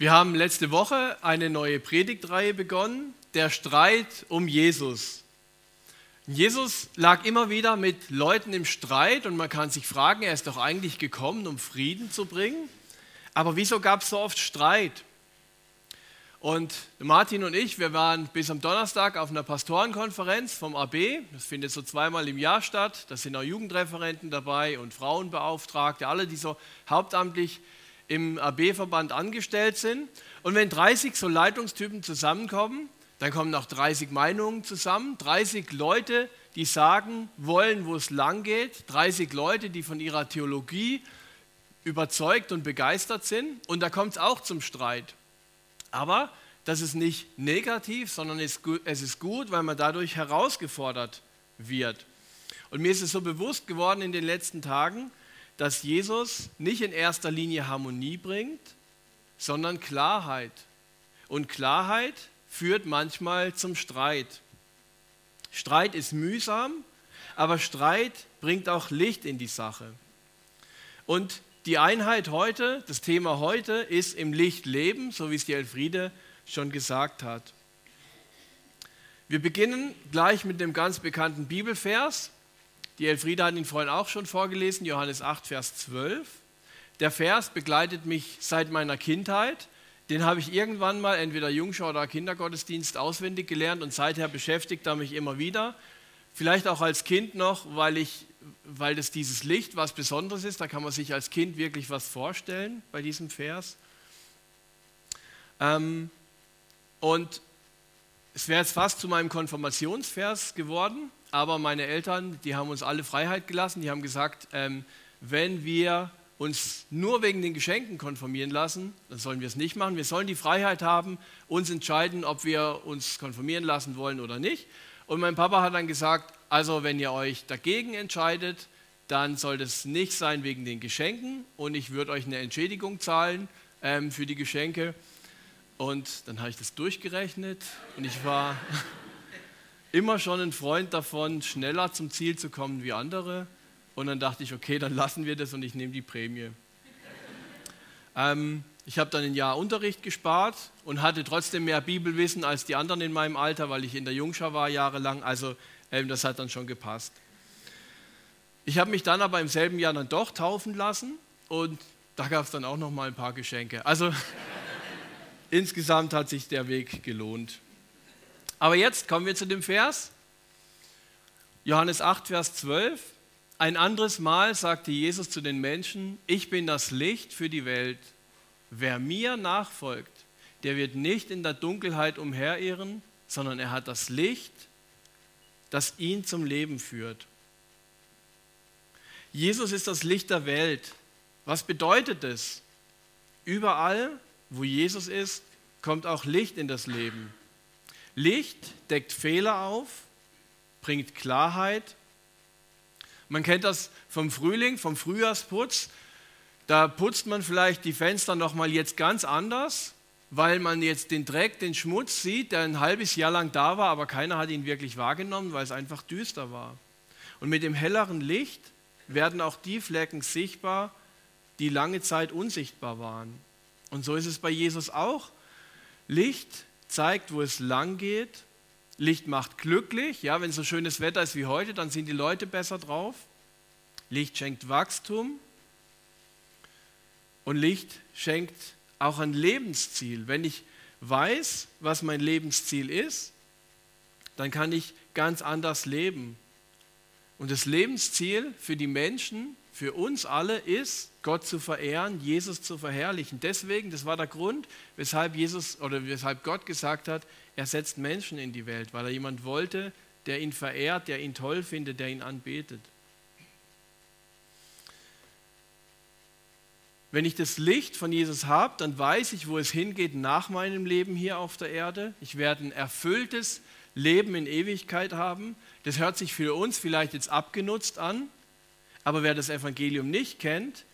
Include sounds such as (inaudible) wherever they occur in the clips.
Wir haben letzte Woche eine neue Predigtreihe begonnen, der Streit um Jesus. Jesus lag immer wieder mit Leuten im Streit und man kann sich fragen, er ist doch eigentlich gekommen, um Frieden zu bringen. Aber wieso gab es so oft Streit? Und Martin und ich, wir waren bis am Donnerstag auf einer Pastorenkonferenz vom AB. Das findet so zweimal im Jahr statt. Da sind auch Jugendreferenten dabei und Frauenbeauftragte, alle, die so hauptamtlich im AB-Verband angestellt sind. Und wenn 30 so Leitungstypen zusammenkommen, dann kommen auch 30 Meinungen zusammen, 30 Leute, die sagen wollen, wo es lang geht, 30 Leute, die von ihrer Theologie überzeugt und begeistert sind. Und da kommt es auch zum Streit. Aber das ist nicht negativ, sondern es ist gut, weil man dadurch herausgefordert wird. Und mir ist es so bewusst geworden in den letzten Tagen, dass Jesus nicht in erster Linie Harmonie bringt, sondern Klarheit. Und Klarheit führt manchmal zum Streit. Streit ist mühsam, aber Streit bringt auch Licht in die Sache. Und die Einheit heute, das Thema heute ist im Licht leben, so wie es die Elfriede schon gesagt hat. Wir beginnen gleich mit dem ganz bekannten Bibelvers, die Elfriede hat ihn vorhin auch schon vorgelesen, Johannes 8, Vers 12. Der Vers begleitet mich seit meiner Kindheit. Den habe ich irgendwann mal entweder Jungschau oder Kindergottesdienst auswendig gelernt und seither beschäftigt er mich immer wieder. Vielleicht auch als Kind noch, weil, ich, weil das dieses Licht was Besonderes ist. Da kann man sich als Kind wirklich was vorstellen bei diesem Vers. Ähm, und es wäre jetzt fast zu meinem Konfirmationsvers geworden. Aber meine Eltern, die haben uns alle Freiheit gelassen. Die haben gesagt, ähm, wenn wir uns nur wegen den Geschenken konformieren lassen, dann sollen wir es nicht machen. Wir sollen die Freiheit haben, uns entscheiden, ob wir uns konformieren lassen wollen oder nicht. Und mein Papa hat dann gesagt, also wenn ihr euch dagegen entscheidet, dann soll das nicht sein wegen den Geschenken und ich würde euch eine Entschädigung zahlen ähm, für die Geschenke. Und dann habe ich das durchgerechnet und ich war immer schon ein Freund davon, schneller zum Ziel zu kommen wie andere. Und dann dachte ich, okay, dann lassen wir das und ich nehme die Prämie. ähm, ich habe dann ein Jahr Unterricht gespart und hatte trotzdem mehr Bibelwissen als die anderen in meinem Alter, weil ich in der Jungschau war jahrelang. Also ähm, das hat dann schon gepasst. Ich habe mich dann aber im selben Jahr dann doch taufen lassen und da gab es dann auch noch mal ein paar Geschenke. Also (laughs) insgesamt hat sich der Weg gelohnt. Aber jetzt kommen wir zu dem Vers. Johannes 8, Vers 12. Ein anderes Mal sagte Jesus zu den Menschen, ich bin das Licht für die Welt. Wer mir nachfolgt, der wird nicht in der Dunkelheit umherirren, sondern er hat das Licht, das ihn zum Leben führt. Jesus ist das Licht der Welt. Was bedeutet es? Überall, wo Jesus ist, kommt auch Licht in das Leben. Licht deckt Fehler auf, bringt Klarheit. Man kennt das vom Frühling, vom Frühjahrsputz. Da putzt man vielleicht die Fenster nochmal jetzt ganz anders, weil man jetzt den Dreck, den Schmutz sieht, der ein halbes Jahr lang da war, aber keiner hat ihn wirklich wahrgenommen, weil es einfach düster war. Und mit dem helleren Licht werden auch die Flecken sichtbar, die lange Zeit unsichtbar waren. Und so ist es bei Jesus auch. Licht zeigt, wo es lang geht. Licht macht glücklich. Ja, wenn so schönes Wetter ist wie heute, dann sind die Leute besser drauf. Licht schenkt Wachstum. Und Licht schenkt auch ein Lebensziel. Wenn ich weiß, was mein Lebensziel ist, dann kann ich ganz anders leben. Und das Lebensziel für die Menschen für uns alle ist, Gott zu verehren, Jesus zu verherrlichen. Deswegen, das war der Grund, weshalb Jesus oder weshalb Gott gesagt hat, er setzt Menschen in die Welt, weil er jemand wollte, der ihn verehrt, der ihn toll findet, der ihn anbetet. Wenn ich das Licht von Jesus habe, dann weiß ich, wo es hingeht nach meinem Leben hier auf der Erde. Ich werde ein erfülltes Leben in Ewigkeit haben. Das hört sich für uns vielleicht jetzt abgenutzt an, aber wer das Evangelium nicht kennt,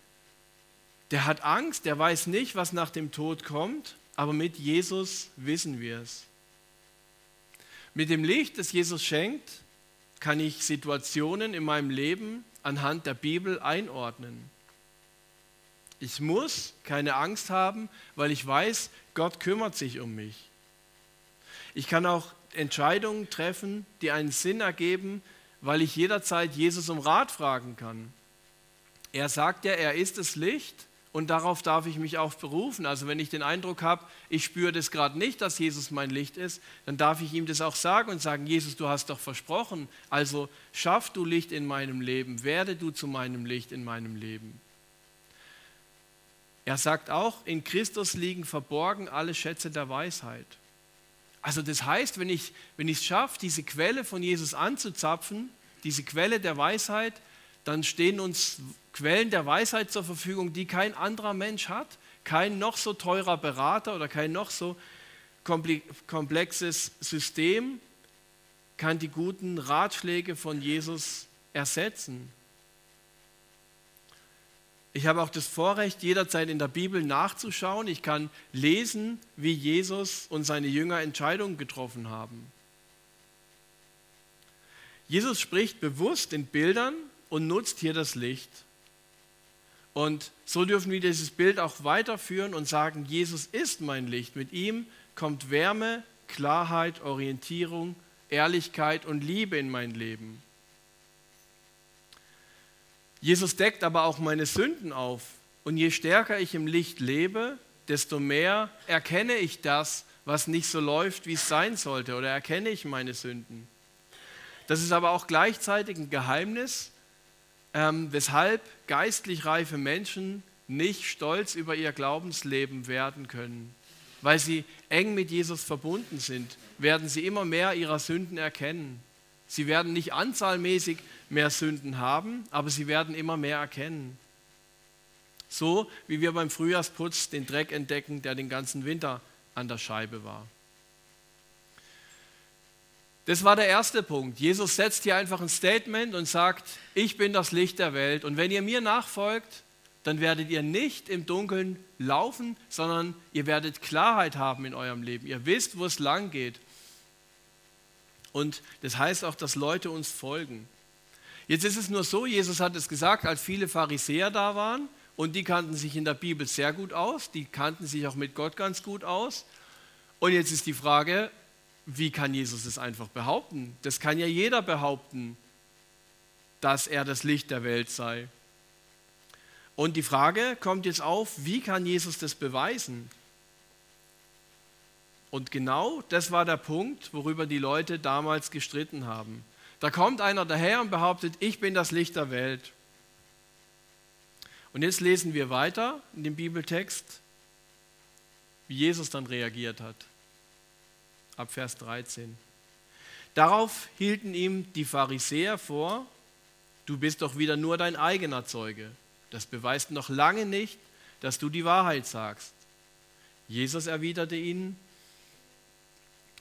der hat Angst, der weiß nicht, was nach dem Tod kommt, aber mit Jesus wissen wir es. Mit dem Licht, das Jesus schenkt, kann ich Situationen in meinem Leben anhand der Bibel einordnen. Ich muss keine Angst haben, weil ich weiß, Gott kümmert sich um mich. Ich kann auch Entscheidungen treffen, die einen Sinn ergeben, weil ich jederzeit Jesus um Rat fragen kann. Er sagt ja, er ist das Licht und darauf darf ich mich auch berufen. Also wenn ich den Eindruck habe, ich spüre das gerade nicht, dass Jesus mein Licht ist, dann darf ich ihm das auch sagen und sagen, Jesus, du hast doch versprochen, also schaff du Licht in meinem Leben, werde du zu meinem Licht in meinem Leben. Er sagt auch, in Christus liegen verborgen alle Schätze der Weisheit. Also das heißt, wenn ich wenn es schaffe, diese Quelle von Jesus anzuzapfen, diese Quelle der Weisheit, dann stehen uns Quellen der Weisheit zur Verfügung, die kein anderer Mensch hat, kein noch so teurer Berater oder kein noch so komplexes System kann die guten Ratschläge von Jesus ersetzen. Ich habe auch das Vorrecht, jederzeit in der Bibel nachzuschauen. Ich kann lesen, wie Jesus und seine Jünger Entscheidungen getroffen haben. Jesus spricht bewusst in Bildern und nutzt hier das Licht. Und so dürfen wir dieses Bild auch weiterführen und sagen, Jesus ist mein Licht. Mit ihm kommt Wärme, Klarheit, Orientierung, Ehrlichkeit und Liebe in mein Leben. Jesus deckt aber auch meine Sünden auf. Und je stärker ich im Licht lebe, desto mehr erkenne ich das, was nicht so läuft, wie es sein sollte, oder erkenne ich meine Sünden. Das ist aber auch gleichzeitig ein Geheimnis, ähm, weshalb geistlich reife Menschen nicht stolz über ihr Glaubensleben werden können. Weil sie eng mit Jesus verbunden sind, werden sie immer mehr ihrer Sünden erkennen. Sie werden nicht anzahlmäßig mehr Sünden haben, aber sie werden immer mehr erkennen. So wie wir beim Frühjahrsputz den Dreck entdecken, der den ganzen Winter an der Scheibe war. Das war der erste Punkt. Jesus setzt hier einfach ein Statement und sagt, ich bin das Licht der Welt und wenn ihr mir nachfolgt, dann werdet ihr nicht im Dunkeln laufen, sondern ihr werdet Klarheit haben in eurem Leben. Ihr wisst, wo es lang geht. Und das heißt auch, dass Leute uns folgen. Jetzt ist es nur so, Jesus hat es gesagt, als viele Pharisäer da waren und die kannten sich in der Bibel sehr gut aus, die kannten sich auch mit Gott ganz gut aus. Und jetzt ist die Frage, wie kann Jesus es einfach behaupten? Das kann ja jeder behaupten, dass er das Licht der Welt sei. Und die Frage kommt jetzt auf, wie kann Jesus das beweisen? Und genau das war der Punkt, worüber die Leute damals gestritten haben. Da kommt einer daher und behauptet, ich bin das Licht der Welt. Und jetzt lesen wir weiter in dem Bibeltext, wie Jesus dann reagiert hat. Ab Vers 13. Darauf hielten ihm die Pharisäer vor, du bist doch wieder nur dein eigener Zeuge. Das beweist noch lange nicht, dass du die Wahrheit sagst. Jesus erwiderte ihnen,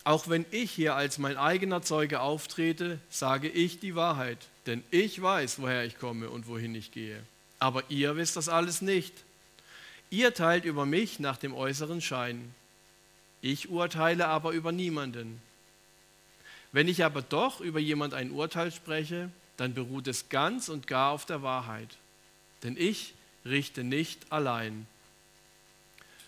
auch wenn ich hier als mein eigener Zeuge auftrete, sage ich die Wahrheit, denn ich weiß, woher ich komme und wohin ich gehe. Aber ihr wisst das alles nicht. Ihr teilt über mich nach dem äußeren Schein. Ich urteile aber über niemanden. Wenn ich aber doch über jemand ein Urteil spreche, dann beruht es ganz und gar auf der Wahrheit. Denn ich richte nicht allein,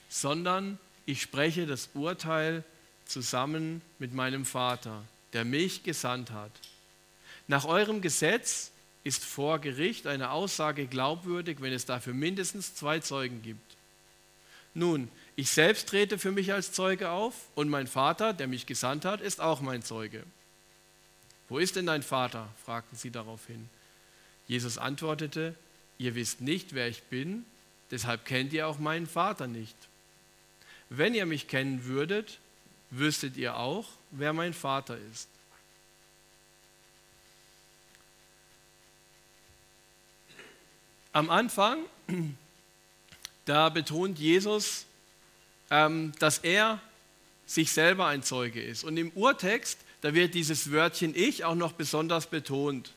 sondern ich spreche das Urteil zusammen mit meinem Vater, der mich gesandt hat. Nach eurem Gesetz ist vor Gericht eine Aussage glaubwürdig, wenn es dafür mindestens zwei Zeugen gibt. Nun, ich selbst trete für mich als Zeuge auf und mein Vater, der mich gesandt hat, ist auch mein Zeuge. Wo ist denn dein Vater? fragten sie daraufhin. Jesus antwortete, ihr wisst nicht, wer ich bin, deshalb kennt ihr auch meinen Vater nicht. Wenn ihr mich kennen würdet, wüsstet ihr auch, wer mein Vater ist. Am Anfang, (clears throat) da betont Jesus, ähm, dass er sich selber ein Zeuge ist. Und im Urtext, da wird dieses Wörtchen ich auch noch besonders betont.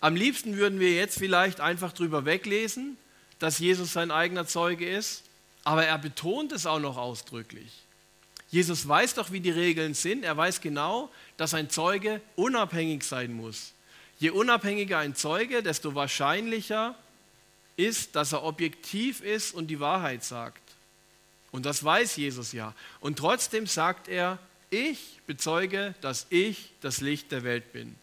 Am liebsten würden wir jetzt vielleicht einfach drüber weglesen, dass Jesus sein eigener Zeuge ist, aber er betont es auch noch ausdrücklich. Jesus weiß doch, wie die Regeln sind. Er weiß genau, dass ein Zeuge unabhängig sein muss. Je unabhängiger ein Zeuge, desto wahrscheinlicher ist, dass er objektiv ist und die Wahrheit sagt. Und das weiß Jesus ja. Und trotzdem sagt er, ich bezeuge, dass ich das Licht der Welt bin.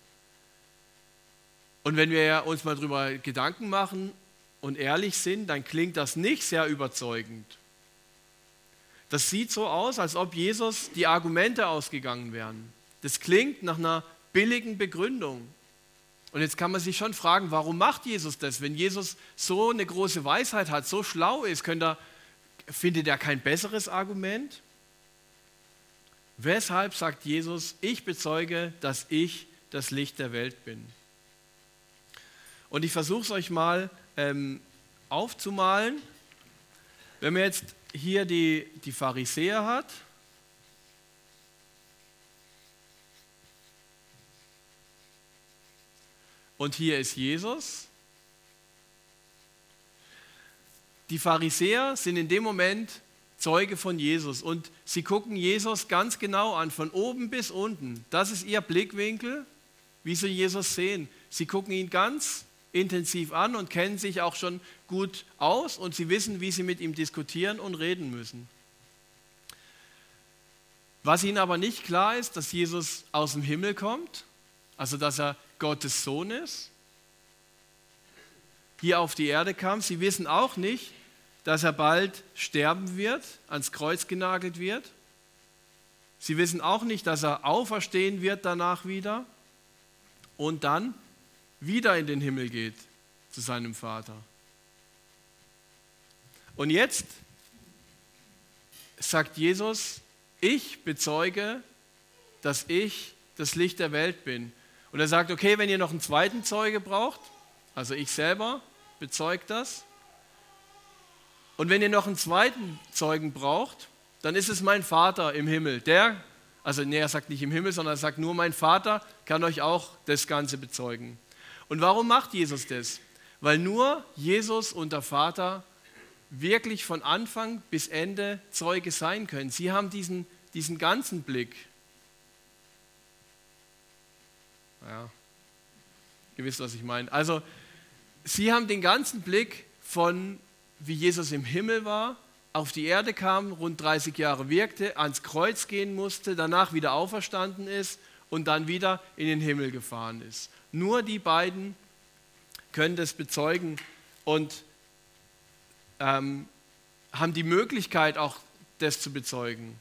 Und wenn wir uns mal darüber Gedanken machen und ehrlich sind, dann klingt das nicht sehr überzeugend. Das sieht so aus, als ob Jesus die Argumente ausgegangen wären. Das klingt nach einer billigen Begründung. Und jetzt kann man sich schon fragen, warum macht Jesus das? Wenn Jesus so eine große Weisheit hat, so schlau ist, er, findet er kein besseres Argument? Weshalb sagt Jesus, ich bezeuge, dass ich das Licht der Welt bin? Und ich versuche es euch mal ähm, aufzumalen. Wenn man jetzt hier die, die Pharisäer hat, und hier ist Jesus. Die Pharisäer sind in dem Moment Zeuge von Jesus und sie gucken Jesus ganz genau an, von oben bis unten. Das ist ihr Blickwinkel, wie sie Jesus sehen. Sie gucken ihn ganz intensiv an und kennen sich auch schon gut aus und sie wissen, wie sie mit ihm diskutieren und reden müssen. Was ihnen aber nicht klar ist, dass Jesus aus dem Himmel kommt, also dass er Gottes Sohn ist, hier auf die Erde kam. Sie wissen auch nicht, dass er bald sterben wird, ans Kreuz genagelt wird. Sie wissen auch nicht, dass er auferstehen wird danach wieder und dann wieder in den Himmel geht zu seinem Vater. Und jetzt sagt Jesus, ich bezeuge, dass ich das Licht der Welt bin. Und er sagt, okay, wenn ihr noch einen zweiten Zeuge braucht, also ich selber bezeuge das. Und wenn ihr noch einen zweiten Zeugen braucht, dann ist es mein Vater im Himmel. Der, also nee, er sagt nicht im Himmel, sondern er sagt nur, mein Vater kann euch auch das Ganze bezeugen. Und warum macht Jesus das? Weil nur Jesus und der Vater wirklich von Anfang bis Ende Zeuge sein können. Sie haben diesen, diesen ganzen Blick. Ja, ihr wisst, was ich meine. Also, sie haben den ganzen Blick von, wie Jesus im Himmel war, auf die Erde kam, rund 30 Jahre wirkte, ans Kreuz gehen musste, danach wieder auferstanden ist und dann wieder in den Himmel gefahren ist. Nur die beiden können das bezeugen und ähm, haben die Möglichkeit auch das zu bezeugen.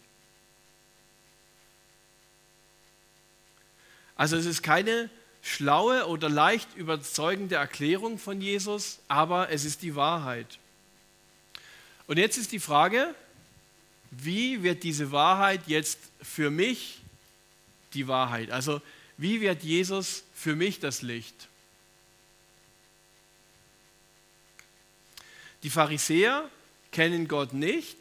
Also es ist keine schlaue oder leicht überzeugende Erklärung von Jesus, aber es ist die Wahrheit. Und jetzt ist die Frage, wie wird diese Wahrheit jetzt für mich die Wahrheit? Also wie wird Jesus für mich das Licht? Die Pharisäer kennen Gott nicht,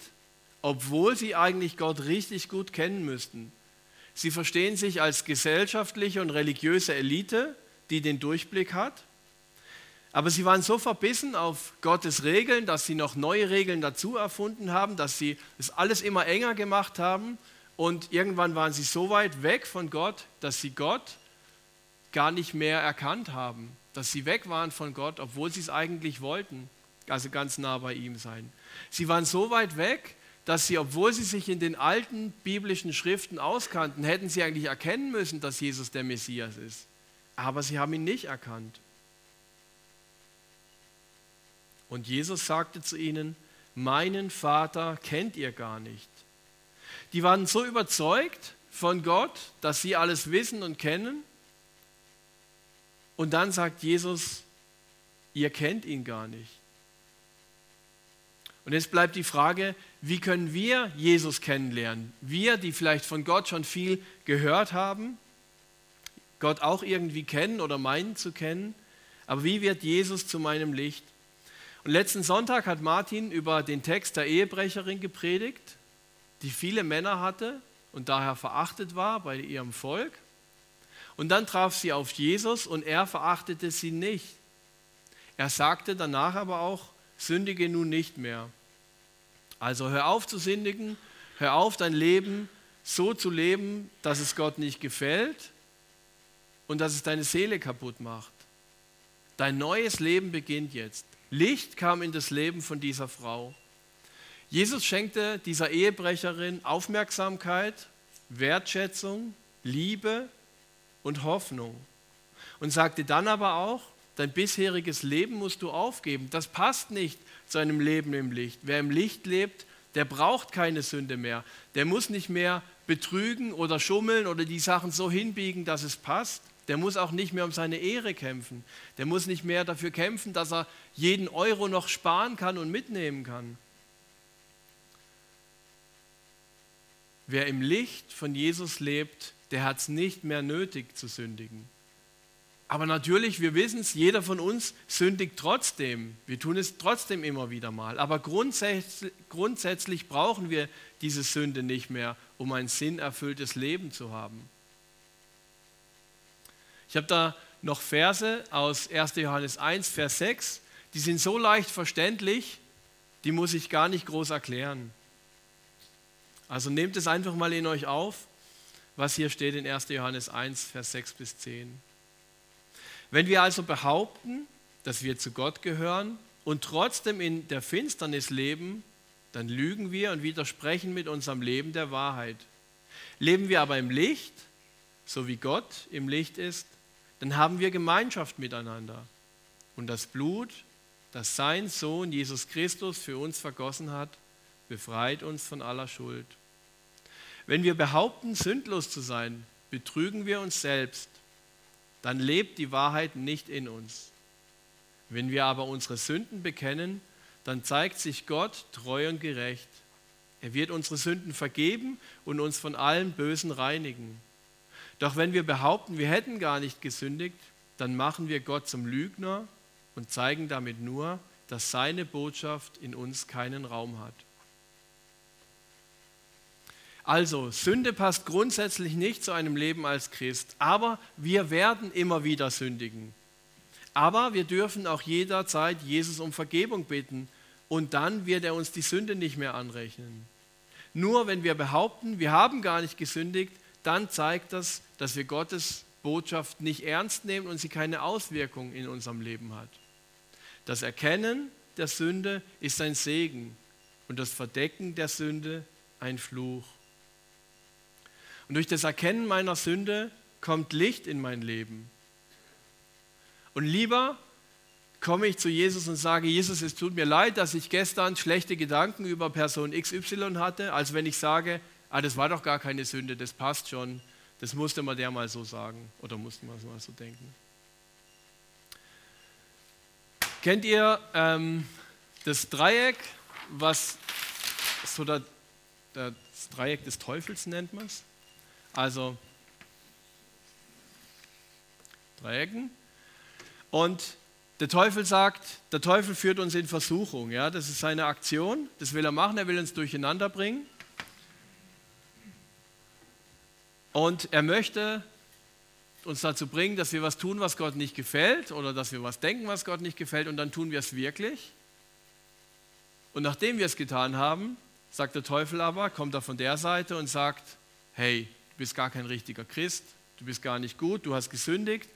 obwohl sie eigentlich Gott richtig gut kennen müssten. Sie verstehen sich als gesellschaftliche und religiöse Elite, die den Durchblick hat. Aber sie waren so verbissen auf Gottes Regeln, dass sie noch neue Regeln dazu erfunden haben, dass sie es alles immer enger gemacht haben und irgendwann waren sie so weit weg von Gott, dass sie Gott gar nicht mehr erkannt haben, dass sie weg waren von Gott, obwohl sie es eigentlich wollten, also ganz nah bei ihm sein. Sie waren so weit weg, dass sie, obwohl sie sich in den alten biblischen Schriften auskannten, hätten sie eigentlich erkennen müssen, dass Jesus der Messias ist. Aber sie haben ihn nicht erkannt. Und Jesus sagte zu ihnen, meinen Vater kennt ihr gar nicht. Die waren so überzeugt von Gott, dass sie alles wissen und kennen. Und dann sagt Jesus, ihr kennt ihn gar nicht. Und jetzt bleibt die Frage, wie können wir Jesus kennenlernen? Wir, die vielleicht von Gott schon viel gehört haben, Gott auch irgendwie kennen oder meinen zu kennen, aber wie wird Jesus zu meinem Licht? Und letzten Sonntag hat Martin über den Text der Ehebrecherin gepredigt die viele Männer hatte und daher verachtet war bei ihrem Volk. Und dann traf sie auf Jesus und er verachtete sie nicht. Er sagte danach aber auch, sündige nun nicht mehr. Also hör auf zu sündigen, hör auf dein Leben so zu leben, dass es Gott nicht gefällt und dass es deine Seele kaputt macht. Dein neues Leben beginnt jetzt. Licht kam in das Leben von dieser Frau. Jesus schenkte dieser Ehebrecherin Aufmerksamkeit, Wertschätzung, Liebe und Hoffnung. Und sagte dann aber auch, dein bisheriges Leben musst du aufgeben. Das passt nicht zu einem Leben im Licht. Wer im Licht lebt, der braucht keine Sünde mehr. Der muss nicht mehr betrügen oder schummeln oder die Sachen so hinbiegen, dass es passt. Der muss auch nicht mehr um seine Ehre kämpfen. Der muss nicht mehr dafür kämpfen, dass er jeden Euro noch sparen kann und mitnehmen kann. Wer im Licht von Jesus lebt, der hat es nicht mehr nötig zu sündigen. Aber natürlich, wir wissen es, jeder von uns sündigt trotzdem. Wir tun es trotzdem immer wieder mal. Aber grundsätzlich, grundsätzlich brauchen wir diese Sünde nicht mehr, um ein sinnerfülltes Leben zu haben. Ich habe da noch Verse aus 1. Johannes 1, Vers 6. Die sind so leicht verständlich, die muss ich gar nicht groß erklären. Also nehmt es einfach mal in euch auf, was hier steht in 1. Johannes 1, Vers 6 bis 10. Wenn wir also behaupten, dass wir zu Gott gehören und trotzdem in der Finsternis leben, dann lügen wir und widersprechen mit unserem Leben der Wahrheit. Leben wir aber im Licht, so wie Gott im Licht ist, dann haben wir Gemeinschaft miteinander. Und das Blut, das sein Sohn Jesus Christus für uns vergossen hat, befreit uns von aller Schuld. Wenn wir behaupten, sündlos zu sein, betrügen wir uns selbst dann lebt die Wahrheit nicht in uns. Wenn wir aber unsere Sünden bekennen, dann zeigt sich Gott treu und gerecht. Er wird unsere Sünden vergeben und uns von allem Bösen reinigen. Doch wenn wir behaupten, wir hätten gar nicht gesündigt, dann machen wir Gott zum Lügner und zeigen damit nur, dass seine Botschaft in uns keinen Raum hat. Also, Sünde passt grundsätzlich nicht zu einem Leben als Christ, aber wir werden immer wieder sündigen. Aber wir dürfen auch jederzeit Jesus um Vergebung bitten und dann wird er uns die Sünde nicht mehr anrechnen. Nur wenn wir behaupten, wir haben gar nicht gesündigt, dann zeigt das, dass wir Gottes Botschaft nicht ernst nehmen und sie keine Auswirkung in unserem Leben hat. Das Erkennen der Sünde ist ein Segen und das Verdecken der Sünde ein Fluch. Und durch das Erkennen meiner Sünde kommt Licht in mein Leben. Und lieber komme ich zu Jesus und sage, Jesus, es tut mir leid, dass ich gestern schlechte Gedanken über Person XY hatte, als wenn ich sage, ah, das war doch gar keine Sünde, das passt schon, das musste man der mal so sagen oder musste man mal so denken. Kennt ihr ähm, das Dreieck, was so der, das Dreieck des Teufels nennt man es? Also Dreiecken. Und der Teufel sagt, der Teufel führt uns in Versuchung. Ja? Das ist seine Aktion, das will er machen, er will uns durcheinander bringen. Und er möchte uns dazu bringen, dass wir was tun, was Gott nicht gefällt oder dass wir was denken, was Gott nicht gefällt und dann tun wir es wirklich. Und nachdem wir es getan haben, sagt der Teufel aber, kommt er von der Seite und sagt, hey, du bist gar kein richtiger Christ, du bist gar nicht gut, du hast gesündigt.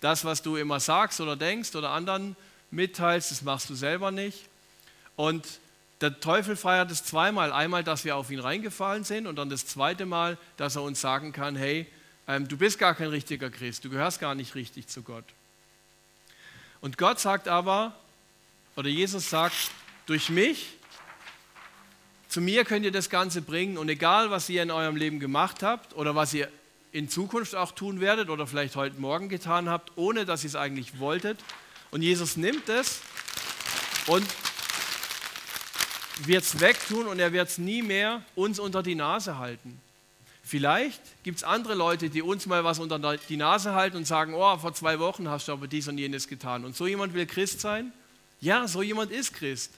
Das, was du immer sagst oder denkst oder anderen mitteilst, das machst du selber nicht. Und der Teufel feiert es zweimal. Einmal, dass wir auf ihn reingefallen sind und dann das zweite Mal, dass er uns sagen kann, hey, ähm, du bist gar kein richtiger Christ, du gehörst gar nicht richtig zu Gott. Und Gott sagt aber, oder Jesus sagt, durch mich zu mir könnt ihr das Ganze bringen und egal, was ihr in eurem Leben gemacht habt oder was ihr in Zukunft auch tun werdet oder vielleicht heute Morgen getan habt, ohne dass ihr es eigentlich wolltet. Und Jesus nimmt es und wird es wegtun und er wird es nie mehr uns unter die Nase halten. Vielleicht gibt es andere Leute, die uns mal was unter die Nase halten und sagen, oh, vor zwei Wochen hast du aber dies und jenes getan. Und so jemand will Christ sein? Ja, so jemand ist Christ.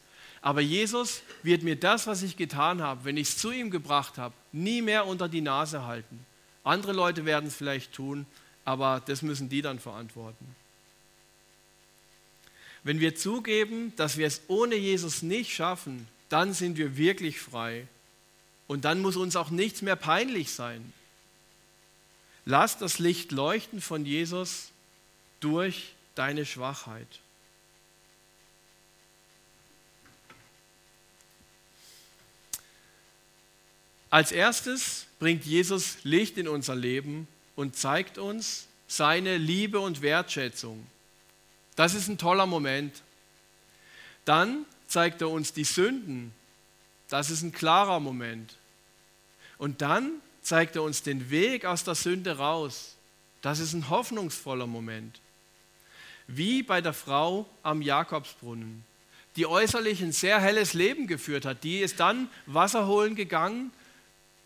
Aber Jesus wird mir das, was ich getan habe, wenn ich es zu ihm gebracht habe, nie mehr unter die Nase halten. Andere Leute werden es vielleicht tun, aber das müssen die dann verantworten. Wenn wir zugeben, dass wir es ohne Jesus nicht schaffen, dann sind wir wirklich frei. Und dann muss uns auch nichts mehr peinlich sein. Lass das Licht leuchten von Jesus durch deine Schwachheit. Als erstes bringt Jesus Licht in unser Leben und zeigt uns seine Liebe und Wertschätzung. Das ist ein toller Moment. Dann zeigt er uns die Sünden. Das ist ein klarer Moment. Und dann zeigt er uns den Weg aus der Sünde raus. Das ist ein hoffnungsvoller Moment. Wie bei der Frau am Jakobsbrunnen, die äußerlich ein sehr helles Leben geführt hat. Die ist dann Wasser holen gegangen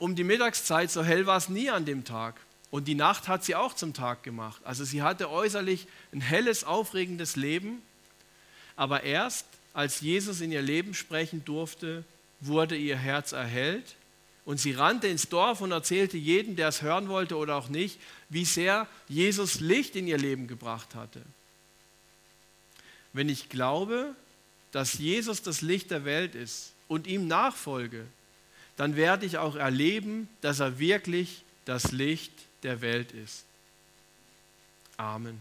um die Mittagszeit. So hell war es nie an dem Tag. Und die Nacht hat sie auch zum Tag gemacht. Also sie hatte äußerlich ein helles, aufregendes Leben. Aber erst als Jesus in ihr Leben sprechen durfte, wurde ihr Herz erhellt und sie rannte ins Dorf und erzählte jedem, der es hören wollte oder auch nicht, wie sehr Jesus Licht in ihr Leben gebracht hatte. Wenn ich glaube, dass Jesus das Licht der Welt ist und ihm nachfolge, dann werde ich auch erleben, dass er wirklich das Licht der Welt ist. Amen.